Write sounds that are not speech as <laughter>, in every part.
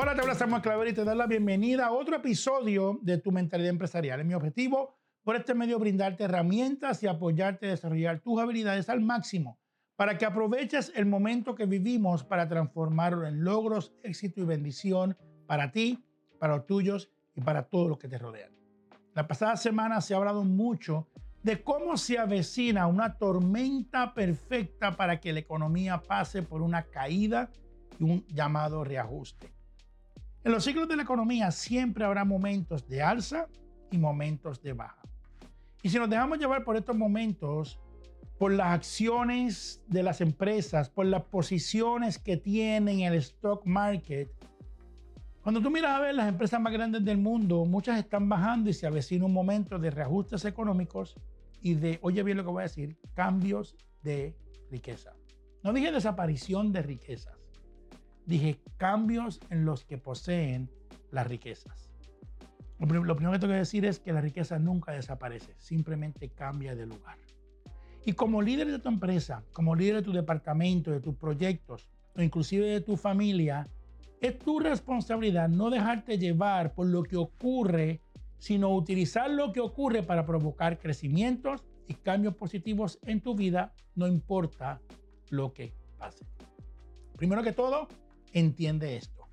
Hola, te habla Samuel Claver y te doy la bienvenida a otro episodio de Tu Mentalidad Empresarial. Es mi objetivo por este medio brindarte herramientas y apoyarte a desarrollar tus habilidades al máximo para que aproveches el momento que vivimos para transformarlo en logros, éxito y bendición para ti, para los tuyos y para todos los que te rodean. La pasada semana se ha hablado mucho de cómo se avecina una tormenta perfecta para que la economía pase por una caída y un llamado reajuste. En los ciclos de la economía siempre habrá momentos de alza y momentos de baja. Y si nos dejamos llevar por estos momentos, por las acciones de las empresas, por las posiciones que tienen en el stock market, cuando tú miras a ver las empresas más grandes del mundo, muchas están bajando y se avecina un momento de reajustes económicos y de, oye bien lo que voy a decir, cambios de riqueza. No dije desaparición de riquezas, dije cambios en los que poseen las riquezas. Lo, primero que tengo que decir es que la riqueza nunca desaparece, simplemente cambia de lugar. Y como líder de tu empresa, como líder de tu departamento, de tus proyectos, o inclusive de tu familia, es tu responsabilidad no dejarte llevar por lo que ocurre, sino utilizar lo que ocurre para provocar crecimientos y cambios positivos en tu vida, no importa lo que pase. Primero que todo, entiende esto.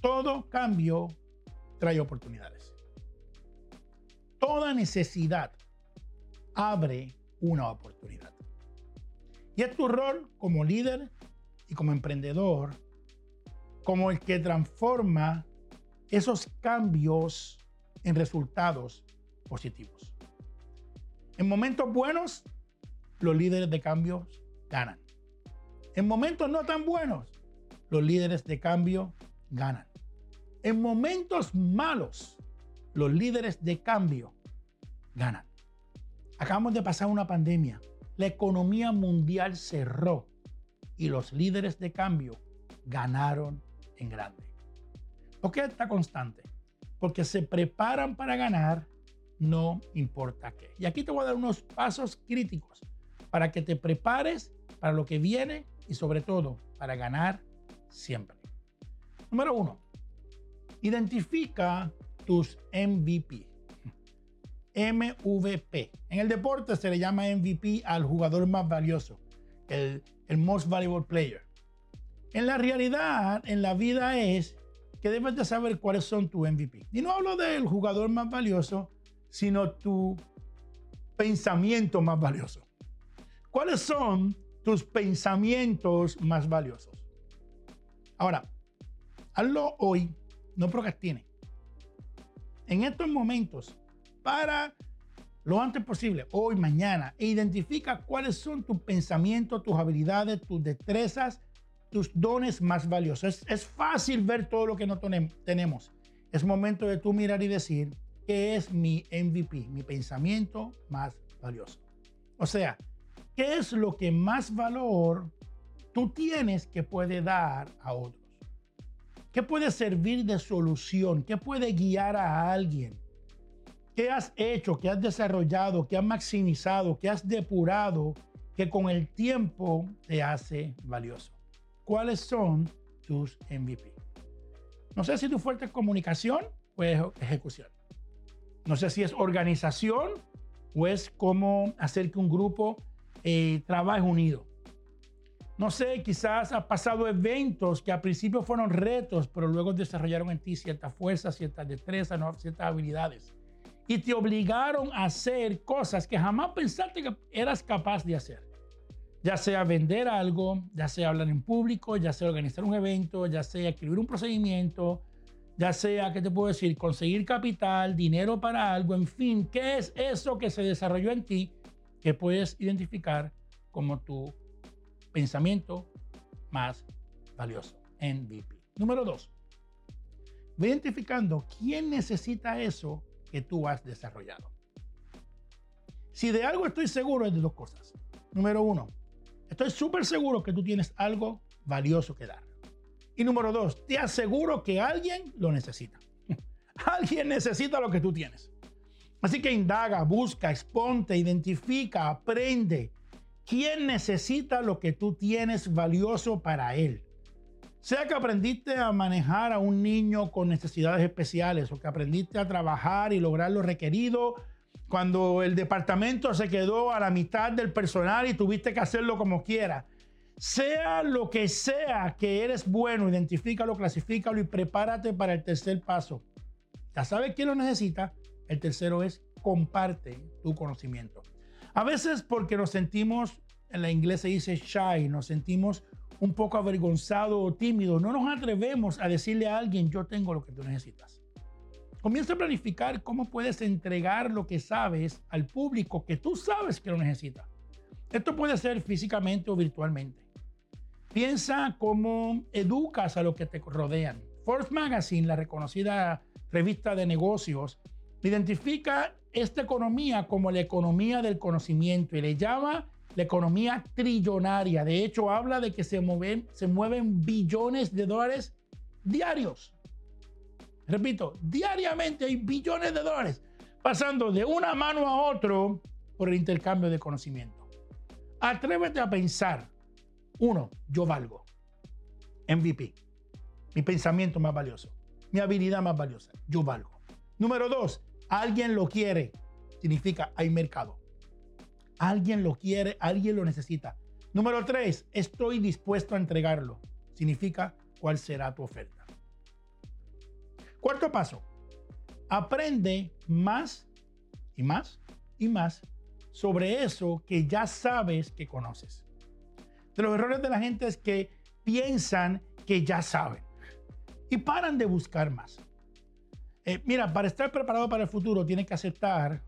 Todo cambio trae oportunidades. Toda necesidad abre una oportunidad. Y es tu rol como líder y como emprendedor, como el que transforma esos cambios en resultados positivos. En momentos buenos, los líderes de cambios ganan. En momentos no tan buenos, los líderes de cambio ganan. En momentos malos, los líderes de cambio ganan. Acabamos de pasar una pandemia. La economía mundial cerró y los líderes de cambio ganaron en grande. ¿Por qué está constante? Porque se preparan para ganar, no importa qué. Y aquí te voy a dar unos pasos críticos para que te prepares para lo que viene y sobre todo para ganar siempre. Número uno, identifica tus MVP. MVP. En el deporte se le llama MVP al jugador más valioso, el, el most valuable player. En la realidad, en la vida es que debes de saber cuáles son tus MVP. Y no hablo del jugador más valioso, sino tu pensamiento más valioso. ¿Cuáles son tus pensamientos más valiosos? Ahora, hazlo hoy, no procrastine. En estos momentos, para lo antes posible, hoy, mañana, e identifica cuáles son tus pensamientos, tus habilidades, tus destrezas, tus dones más valiosos. Es, fácil ver todo lo que no tenemos. Es momento de tú mirar y decir, ¿qué es mi MVP, mi pensamiento más valioso? O sea, ¿qué es lo que más valor tú tienes que puede dar a otros? ¿Qué puede servir de solución? ¿Qué puede guiar a alguien? ¿Qué has hecho? ¿Qué has desarrollado? ¿Qué has maximizado? ¿Qué has depurado? Que con el tiempo te hace valioso. ¿Cuáles son tus MVP? No sé si tu fuerte es comunicación o es ejecución. No sé si es organización o es cómo hacer que un grupo eh, trabaje unido. No sé, quizás has pasado eventos que al principio fueron retos, pero luego desarrollaron en ti ciertas fuerzas, ciertas destrezas, ciertas habilidades. Y te obligaron a hacer cosas que jamás pensaste que eras capaz de hacer. Ya sea vender algo, ya sea hablar en público, ya sea organizar un evento, ya sea escribir un procedimiento, ya sea, ¿qué te puedo decir? Conseguir capital, dinero para algo, en fin, ¿qué es eso que se desarrolló en ti que puedes identificar como tu pensamiento más valioso, MVP. Número dos, identificando quién necesita eso que tú has desarrollado. Si de algo estoy seguro es de dos cosas. Número uno, estoy súper seguro que tú tienes algo valioso que dar. Y número dos, te aseguro que alguien lo necesita. <laughs> alguien necesita lo que tú tienes. Así que indaga, busca, exponte, identifica, aprende, ¿Quién necesita lo que tú tienes valioso para él? Sea que aprendiste a manejar a un niño con necesidades especiales o que aprendiste a trabajar y lograr lo requerido cuando el departamento se quedó a la mitad del personal y tuviste que hacerlo como quiera. Sea lo que sea que eres bueno, identifícalo, clasifícalo y prepárate para el tercer paso. Ya sabes quién lo necesita. El tercero es comparte tu conocimiento. A veces porque nos sentimos, en la inglés se dice shy, nos sentimos un poco avergonzado o tímido, no nos atrevemos a decirle a alguien, yo tengo lo que tú necesitas. Comienza a planificar cómo puedes entregar lo que sabes al público que tú sabes que lo necesita. Esto puede ser físicamente o virtualmente. Piensa cómo educas a los que te rodean. Forbes Magazine, la reconocida revista de negocios, identifica esta economía como la economía del conocimiento y le llama la economía trillonaria. De hecho, habla de que se mueven, se mueven billones de dólares diarios. Repito, diariamente hay billones de dólares pasando de una mano a otro por el intercambio de conocimiento. Atrévete a pensar, uno, yo valgo. MVP, mi pensamiento más valioso, mi habilidad más valiosa, yo valgo. Número dos, alguien lo quiere, significa hay mercado. Alguien lo quiere, alguien lo necesita. Número tres, estoy dispuesto a entregarlo. Significa cuál será tu oferta. Cuarto paso, aprende más y más y más sobre eso que ya sabes que conoces. De los errores de la gente es que piensan que ya saben y paran de buscar más. Eh, mira, para estar preparado para el futuro tienes que aceptar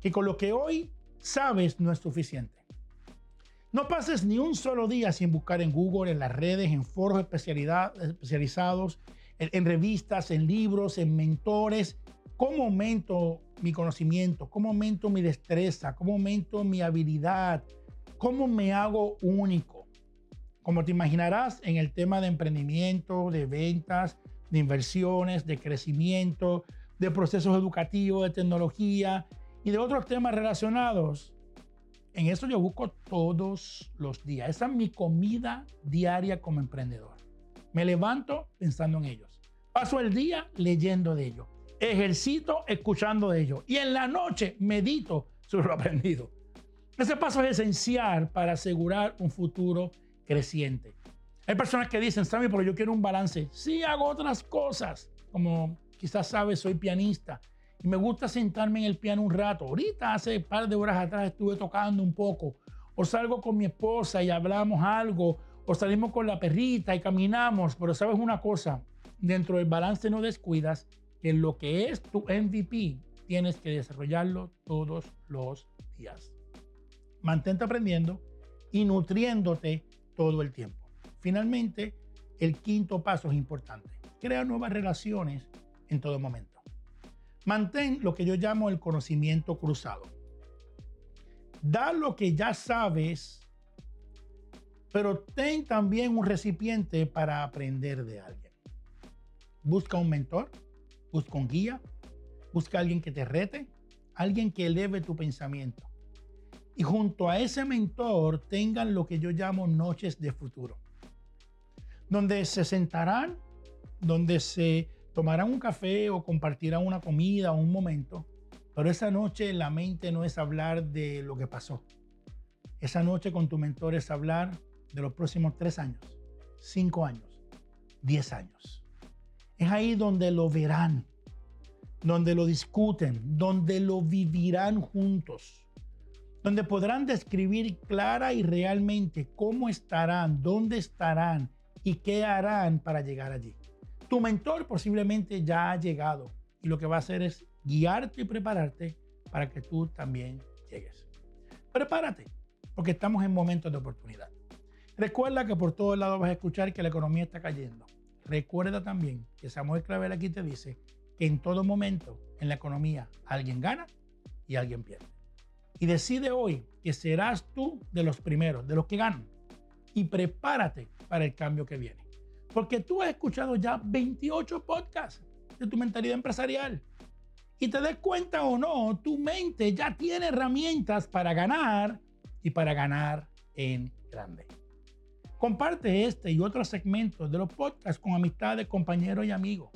que con lo que hoy sabes no es suficiente. No pases ni un solo día sin buscar en Google, en las redes, en foros especializados, en, revistas, en libros, en mentores. ¿Cómo aumento mi conocimiento? ¿Cómo aumento mi destreza? ¿Cómo aumento mi habilidad? ¿Cómo me hago único? Como te imaginarás, en el tema de emprendimiento, de ventas, de inversiones, de crecimiento, de procesos educativos, de tecnología, y de otros temas relacionados. En eso yo busco todos los días. Esa es mi comida diaria como emprendedor. Me levanto pensando en ellos. Paso el día leyendo de ellos. Ejercito escuchando de ellos. Y en la noche medito sobre lo aprendido. Ese paso es esencial para asegurar un futuro creciente. Hay personas que dicen, Sammy, pero yo quiero un balance. Sí, hago otras cosas. Como quizás sabes, soy pianista y me gusta sentarme en el piano un rato. Ahorita, hace un par de horas atrás, estuve tocando un poco. O salgo con mi esposa y hablamos algo. O salimos con la perrita y caminamos. Pero sabes una cosa, dentro del balance no descuidas que lo que es tu MVP tienes que desarrollarlo todos los días. Mantente aprendiendo y nutriéndote todo el tiempo. Finalmente, el quinto paso es importante. Crea nuevas relaciones en todo momento. Mantén lo que yo llamo el conocimiento cruzado. Da lo que ya sabes, pero ten también un recipiente para aprender de alguien. Busca un mentor, busca un guía, busca alguien que te rete, alguien que eleve tu pensamiento. Y junto a ese mentor tengan lo que yo llamo noches de futuro, donde se sentarán, donde se tomarán un café o compartirán una comida o un momento, pero esa noche la mente no es hablar de lo que pasó. Esa noche con tu mentor es hablar de los próximos tres años, cinco años, diez años. Es ahí donde lo verán, donde lo discuten, donde lo vivirán juntos, donde podrán describir clara y realmente cómo estarán, dónde estarán y qué harán para llegar allí. Tu mentor posiblemente ya ha llegado y lo que va a hacer es guiarte y prepararte para que tú también llegues. Prepárate, porque estamos en momentos de oportunidad. Recuerda que por todos lados vas a escuchar que la economía está cayendo. Recuerda también que Samuel Clavel aquí te dice que en todo momento en la economía alguien gana y alguien pierde. Y decide hoy que serás tú de los primeros, de los que ganan. Y prepárate para el cambio que viene. Porque tú has escuchado ya 28 podcasts de tu mentalidad empresarial. Y te des cuenta o no, tu mente ya tiene herramientas para ganar y para ganar en grande. Comparte este y otros segmentos de los podcasts con amistades, compañeros y amigos.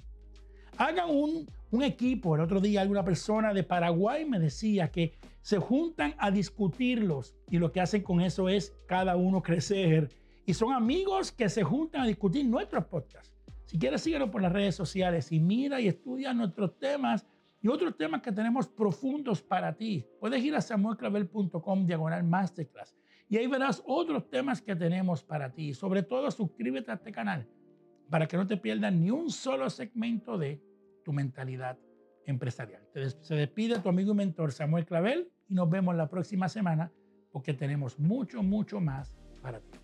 Hagan un, equipo. El otro día alguna persona de Paraguay me decía que se juntan a discutirlos y lo que hacen con eso es cada uno <laughs> crecer. Y son amigos que se juntan a discutir nuestros podcasts. Si quieres, síguenos por las redes sociales y mira y estudia nuestros temas y otros temas que tenemos profundos para ti. Puedes ir a samuelclavel.com diagonal masterclass y ahí verás otros temas que tenemos para ti. Sobre todo, suscríbete a este canal para que no te pierdas ni un solo segmento de tu mentalidad empresarial. Se despide tu amigo y mentor Samuel Clavel y nos vemos la próxima semana porque tenemos mucho, mucho más para ti.